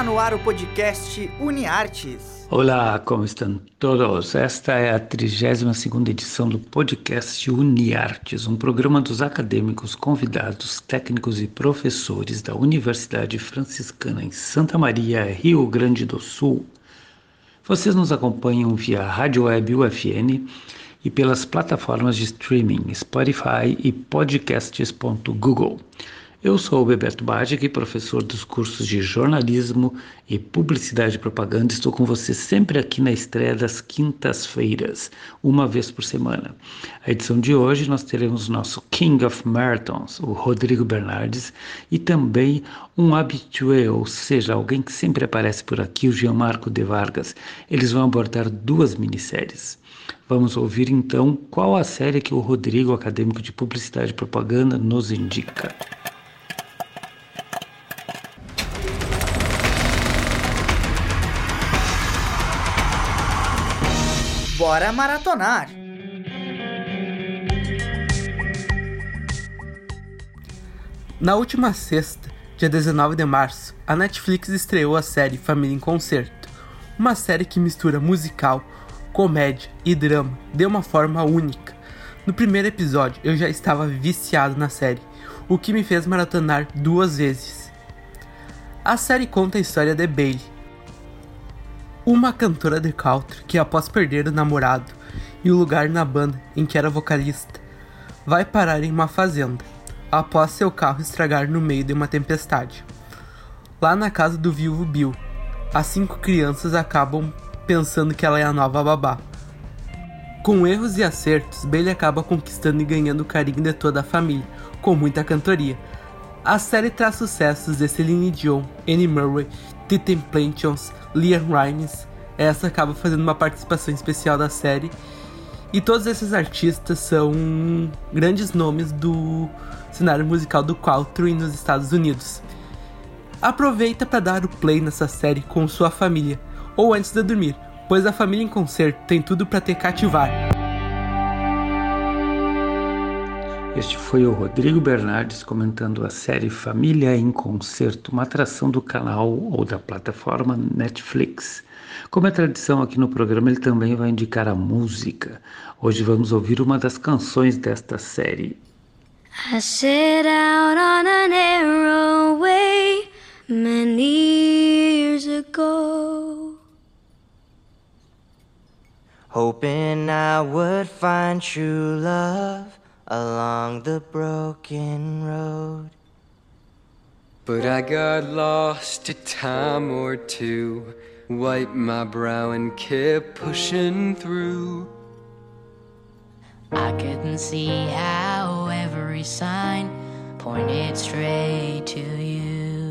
Está no ar o podcast UniArtes. Olá, como estão todos? Esta é a 32 edição do podcast UniArtes, um programa dos acadêmicos, convidados, técnicos e professores da Universidade Franciscana em Santa Maria, Rio Grande do Sul. Vocês nos acompanham via Rádio Web UFN e pelas plataformas de streaming Spotify e podcasts.google. Eu sou o Bebeto Badic, professor dos cursos de jornalismo e publicidade e propaganda. Estou com você sempre aqui na estreia das quintas-feiras, uma vez por semana. A edição de hoje nós teremos nosso King of Marathons, o Rodrigo Bernardes, e também um habitué, ou seja, alguém que sempre aparece por aqui, o Gianmarco de Vargas. Eles vão abordar duas minisséries. Vamos ouvir então qual a série que o Rodrigo, acadêmico de publicidade e propaganda, nos indica. Bora maratonar! Na última sexta, dia 19 de março, a Netflix estreou a série Família em Concerto, uma série que mistura musical, comédia e drama de uma forma única. No primeiro episódio, eu já estava viciado na série, o que me fez maratonar duas vezes. A série conta a história de Bailey, uma cantora de country que, após perder o namorado e o lugar na banda em que era vocalista, vai parar em uma fazenda após seu carro estragar no meio de uma tempestade. Lá na casa do viúvo Bill, as cinco crianças acabam pensando que ela é a nova babá. Com erros e acertos, Bailey acaba conquistando e ganhando o carinho de toda a família, com muita cantoria. A série traz sucessos de Celine Dion, Annie Murray, The Temptations, Liam Rimes. Essa acaba fazendo uma participação especial da série. E todos esses artistas são grandes nomes do cenário musical do country nos Estados Unidos. Aproveita para dar o play nessa série com sua família ou antes de dormir, pois a família em concerto tem tudo para te cativar. Este foi o Rodrigo Bernardes comentando a série Família em Concerto, uma atração do canal ou da plataforma Netflix. Como é tradição aqui no programa, ele também vai indicar a música. Hoje vamos ouvir uma das canções desta série. I set out on a narrow way many years ago. Hoping I would find true love. Along the broken road. But I got lost a time or two, wiped my brow and kept pushing through. I couldn't see how every sign pointed straight to you.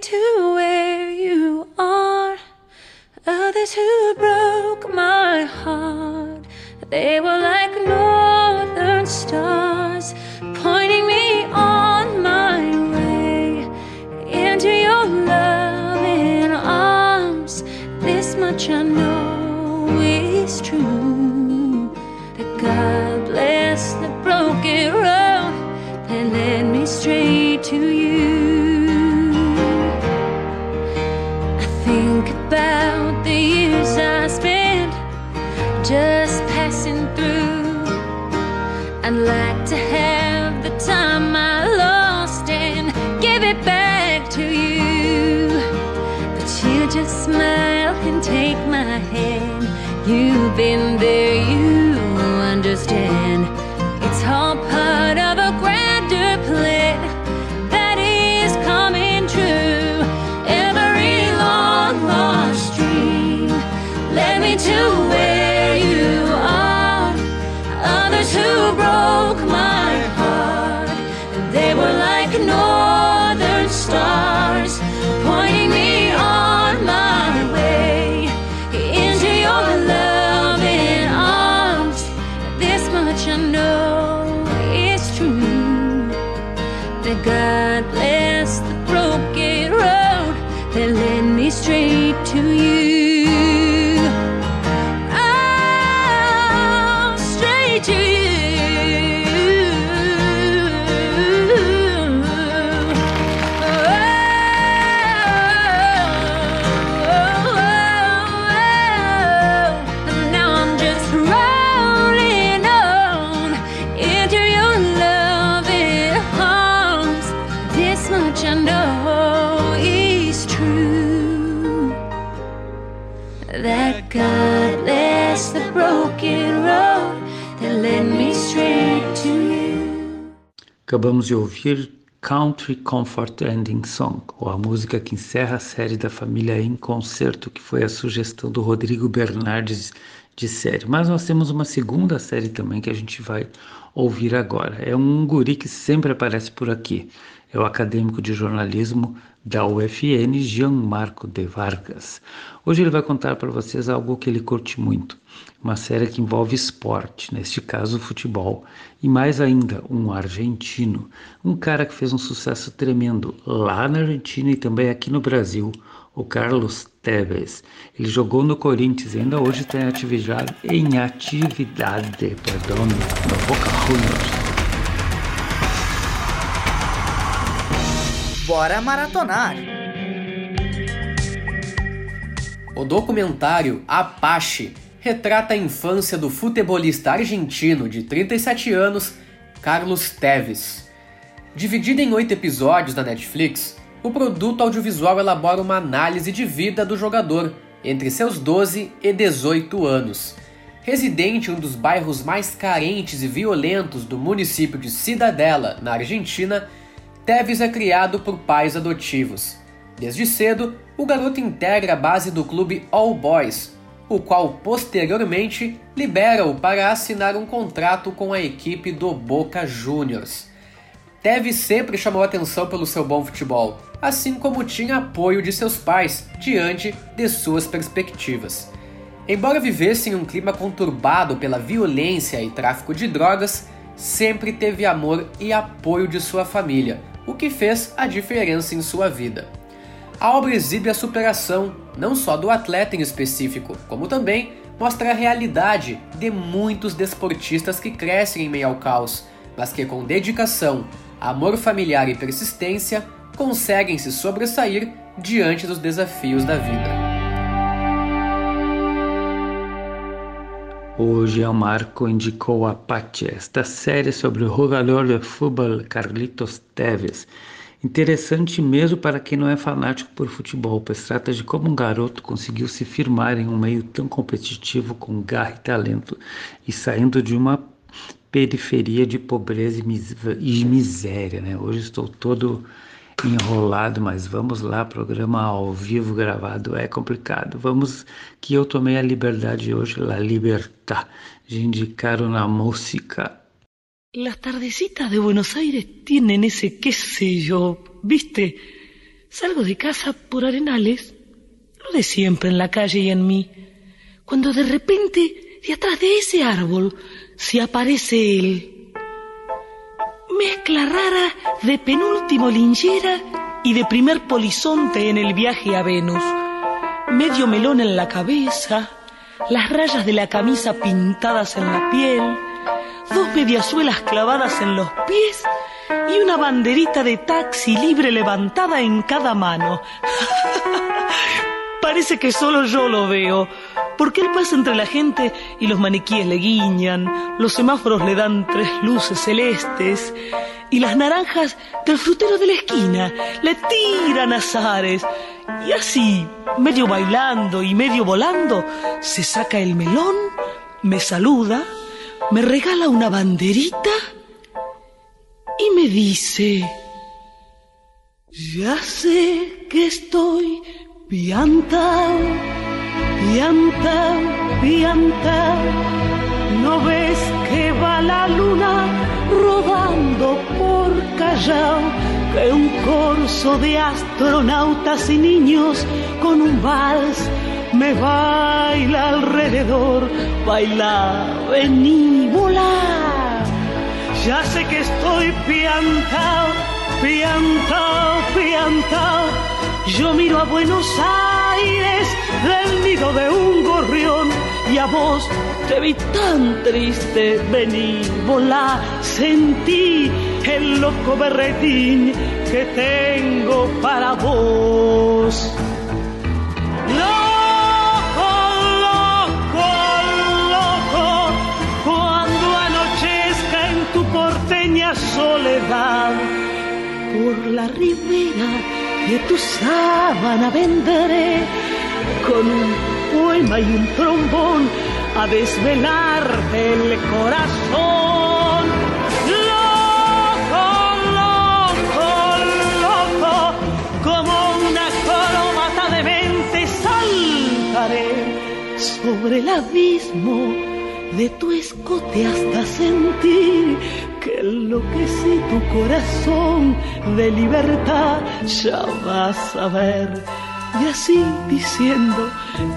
To where you are. Others who broke my heart, they were about the years I spent just passing through. I'd like to have the time I lost and give it back to you. But you just smile and take my hand. You've been there, you understand. God bless the broken road that led me straight to you. Acabamos de ouvir Country Comfort Ending Song, ou a música que encerra a série da família em concerto, que foi a sugestão do Rodrigo Bernardes de série. Mas nós temos uma segunda série também que a gente vai ouvir agora. É um guri que sempre aparece por aqui. É o acadêmico de jornalismo da UFN, Gianmarco de Vargas. Hoje ele vai contar para vocês algo que ele curte muito, uma série que envolve esporte, neste caso futebol, e mais ainda, um argentino, um cara que fez um sucesso tremendo lá na Argentina e também aqui no Brasil, o Carlos Tevez. Ele jogou no Corinthians e ainda hoje está em atividade, em atividade perdão, no Boca Juniors. Bora maratonar! O documentário Apache retrata a infância do futebolista argentino de 37 anos, Carlos Tevez. Dividido em oito episódios na Netflix, o produto audiovisual elabora uma análise de vida do jogador entre seus 12 e 18 anos. Residente em um dos bairros mais carentes e violentos do município de Cidadela, na Argentina, Teves é criado por pais adotivos. Desde cedo, o garoto integra a base do clube All Boys, o qual posteriormente libera-o para assinar um contrato com a equipe do Boca Juniors. Teves sempre chamou atenção pelo seu bom futebol, assim como tinha apoio de seus pais diante de suas perspectivas. Embora vivesse em um clima conturbado pela violência e tráfico de drogas, sempre teve amor e apoio de sua família, o que fez a diferença em sua vida. A obra exibe a superação não só do atleta em específico, como também mostra a realidade de muitos desportistas que crescem em meio ao caos, mas que com dedicação, amor familiar e persistência conseguem se sobressair diante dos desafios da vida. Hoje o Marco indicou a Apache, esta série sobre o jogador de futebol Carlitos Teves. Interessante mesmo para quem não é fanático por futebol, pois trata de como um garoto conseguiu se firmar em um meio tão competitivo com garra e talento e saindo de uma periferia de pobreza e miséria. Né? Hoje estou todo enrolado, mas vamos lá, programa ao vivo gravado é complicado. Vamos que eu tomei a liberdade hoje, la libertad, de indicar una música. Las tardecitas de Buenos Aires tienen ese qué sé yo, ¿viste? Salgo de casa por arenales, lo de siempre en la calle y en mí, cuando de repente de atrás de ese árbol se aparece él Mezcla rara de penúltimo linchera y de primer polizonte en el viaje a Venus. Medio melón en la cabeza, las rayas de la camisa pintadas en la piel, dos mediasuelas clavadas en los pies y una banderita de taxi libre levantada en cada mano. Parece que solo yo lo veo, porque él pasa entre la gente y los maniquíes le guiñan, los semáforos le dan tres luces celestes y las naranjas del frutero de la esquina le tiran azares. Y así, medio bailando y medio volando, se saca el melón, me saluda, me regala una banderita y me dice, ya sé que estoy piantao pianta, pianta, ¿no ves que va la luna rodando por Callao? Que un corso de astronautas y niños con un vals me baila alrededor, baila, vení. Ya sé que estoy piantao, piantao, piantao. Yo miro a Buenos Aires te vi tan triste, vení, volá, sentí el loco berretín que tengo para vos. Loco, loco, loco, cuando anochezca en tu porteña soledad, por la ribera de tu sábana vendré con un poema y un trombón a desvelar el corazón. Loco, loco, loco, como una colomata de mente saltaré sobre el abismo de tu escote hasta sentir que enloquecí tu corazón de libertad, ya vas a ver y así diciendo,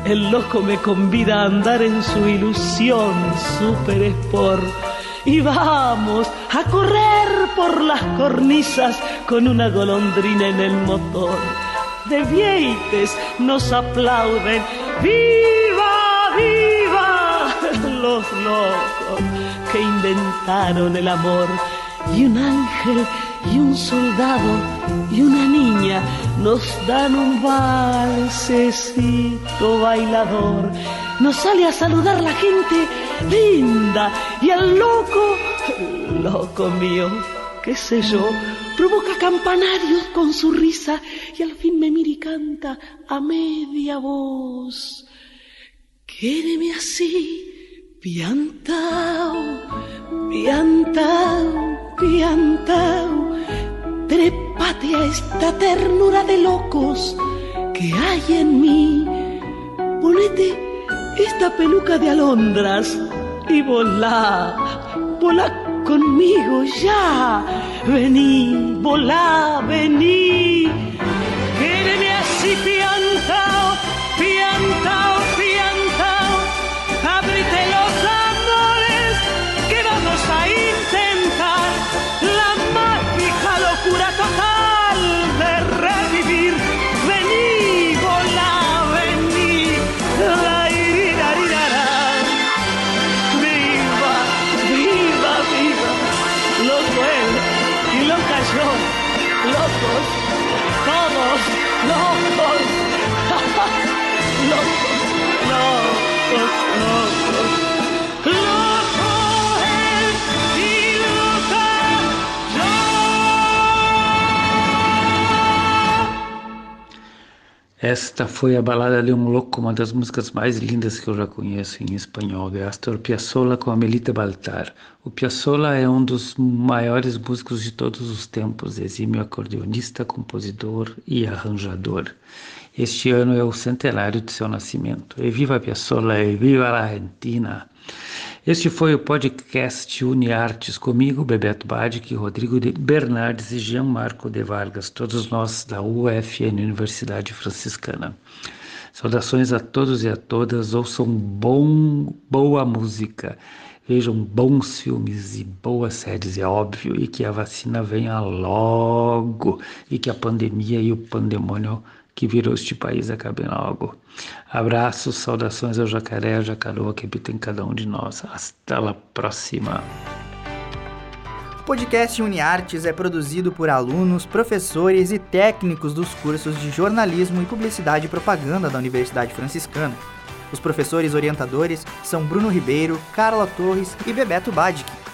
el loco me convida a andar en su ilusión super sport. Y vamos a correr por las cornisas con una golondrina en el motor. De vieites nos aplauden. ¡Viva, viva! Los locos que inventaron el amor. Y un ángel y un soldado y una niña nos dan un valsecito bailador. Nos sale a saludar la gente linda y al loco, loco mío, qué sé yo, provoca campanarios con su risa y al fin me mira y canta a media voz. Quédeme así, piantao, piantao, piantao trépate a esta ternura de locos que hay en mí. Ponete esta peluca de alondras y volá, volá conmigo ya. Vení, volá, vení. Esta foi a Balada de um Louco, uma das músicas mais lindas que eu já conheço em espanhol, de Astor Piazzolla com Amelita Baltar. O Piazzolla é um dos maiores músicos de todos os tempos, exímio acordeonista, compositor e arranjador. Este ano é o centenário de seu nascimento. E viva Piazzolla e viva a Argentina! Este foi o podcast UniArtes comigo, Bebeto Badic, Rodrigo de Bernardes e Jean Marco de Vargas, todos nós da UFN, Universidade Franciscana. Saudações a todos e a todas, ouçam bom, boa música, vejam bons filmes e boas séries, é óbvio, e que a vacina venha logo, e que a pandemia e o pandemônio que virou este país acabem logo. Abraços, saudações ao jacaré, à jacaroa que habita em cada um de nós. Hasta la próxima. O podcast UniArtes é produzido por alunos, professores e técnicos dos cursos de jornalismo e publicidade e propaganda da Universidade Franciscana. Os professores orientadores são Bruno Ribeiro, Carla Torres e Bebeto Badic.